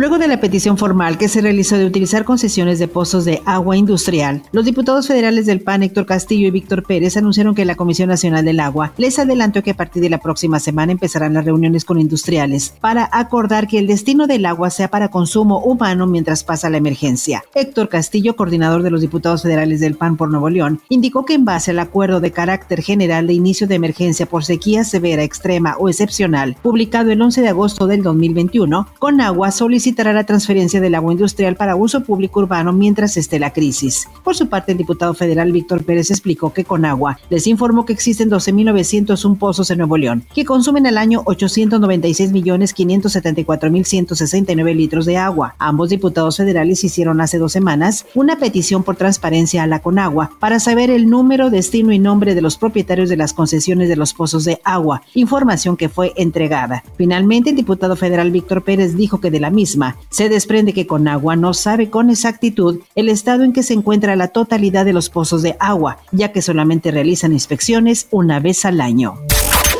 Luego de la petición formal que se realizó de utilizar concesiones de pozos de agua industrial, los diputados federales del PAN Héctor Castillo y Víctor Pérez anunciaron que la Comisión Nacional del Agua les adelantó que a partir de la próxima semana empezarán las reuniones con industriales para acordar que el destino del agua sea para consumo humano mientras pasa la emergencia. Héctor Castillo, coordinador de los diputados federales del PAN por Nuevo León, indicó que en base al acuerdo de carácter general de inicio de emergencia por sequía severa, extrema o excepcional, publicado el 11 de agosto del 2021, con agua solicitó solicitará la transferencia del agua industrial para uso público urbano mientras esté la crisis. Por su parte, el diputado federal Víctor Pérez explicó que con agua les informó que existen 12.901 pozos en Nuevo León, que consumen al año 896.574.169 litros de agua. Ambos diputados federales hicieron hace dos semanas una petición por transparencia a la Conagua para saber el número, destino y nombre de los propietarios de las concesiones de los pozos de agua, información que fue entregada. Finalmente, el diputado federal Víctor Pérez dijo que de la misma se desprende que Conagua no sabe con exactitud el estado en que se encuentra la totalidad de los pozos de agua, ya que solamente realizan inspecciones una vez al año.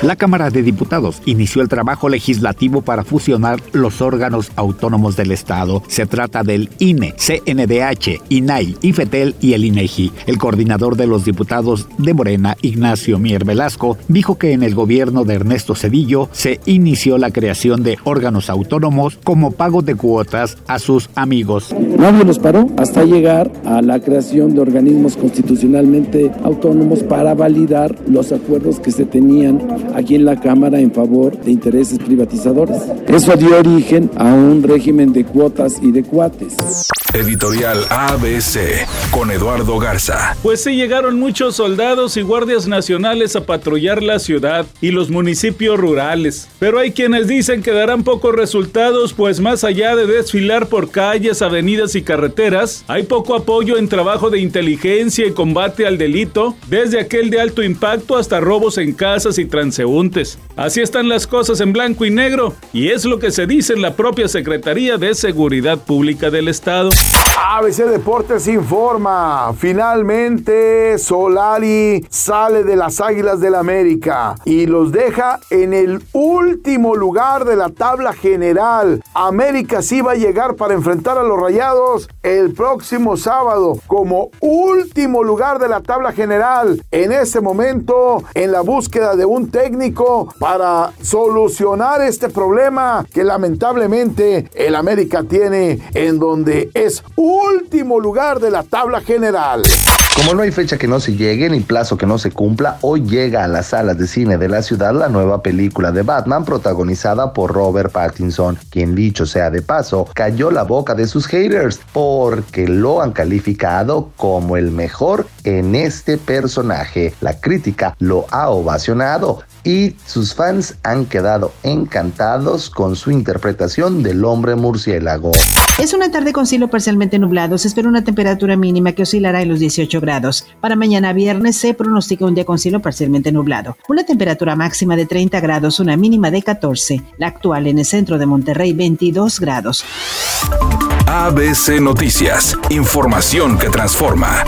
La Cámara de Diputados inició el trabajo legislativo para fusionar los órganos autónomos del Estado. Se trata del INE, CNDH, INAI, IFETEL y el INEGI. El coordinador de los diputados de Morena, Ignacio Mier Velasco, dijo que en el gobierno de Ernesto Cedillo se inició la creación de órganos autónomos como pago de cuotas a sus amigos. Nadie los paró hasta llegar a la creación de organismos constitucionalmente autónomos para validar los acuerdos que se tenían aquí en la Cámara en favor de intereses privatizadores. Eso dio origen a un régimen de cuotas y de cuates. Editorial ABC con Eduardo Garza. Pues sí, llegaron muchos soldados y guardias nacionales a patrullar la ciudad y los municipios rurales. Pero hay quienes dicen que darán pocos resultados, pues más allá de desfilar por calles, avenidas y carreteras, hay poco apoyo en trabajo de inteligencia y combate al delito, desde aquel de alto impacto hasta robos en casas y Así están las cosas en blanco y negro, y es lo que se dice en la propia Secretaría de Seguridad Pública del Estado. ABC Deportes informa. Finalmente Solari sale de las Águilas del América y los deja en el último lugar de la tabla general. América sí va a llegar para enfrentar a los Rayados el próximo sábado como último lugar de la tabla general. En ese momento, en la búsqueda de un para solucionar este problema que lamentablemente el América tiene en donde es último lugar de la tabla general. Como no hay fecha que no se llegue ni plazo que no se cumpla, hoy llega a las salas de cine de la ciudad la nueva película de Batman protagonizada por Robert Pattinson, quien dicho sea de paso, cayó la boca de sus haters porque lo han calificado como el mejor en este personaje. La crítica lo ha ovacionado y sus fans han quedado encantados con su interpretación del hombre murciélago. Es una tarde con cielo parcialmente nublado. Se espera una temperatura mínima que oscilará en los 18 grados. Para mañana viernes se pronostica un día con cielo parcialmente nublado. Una temperatura máxima de 30 grados, una mínima de 14. La actual en el centro de Monterrey, 22 grados. ABC Noticias. Información que transforma.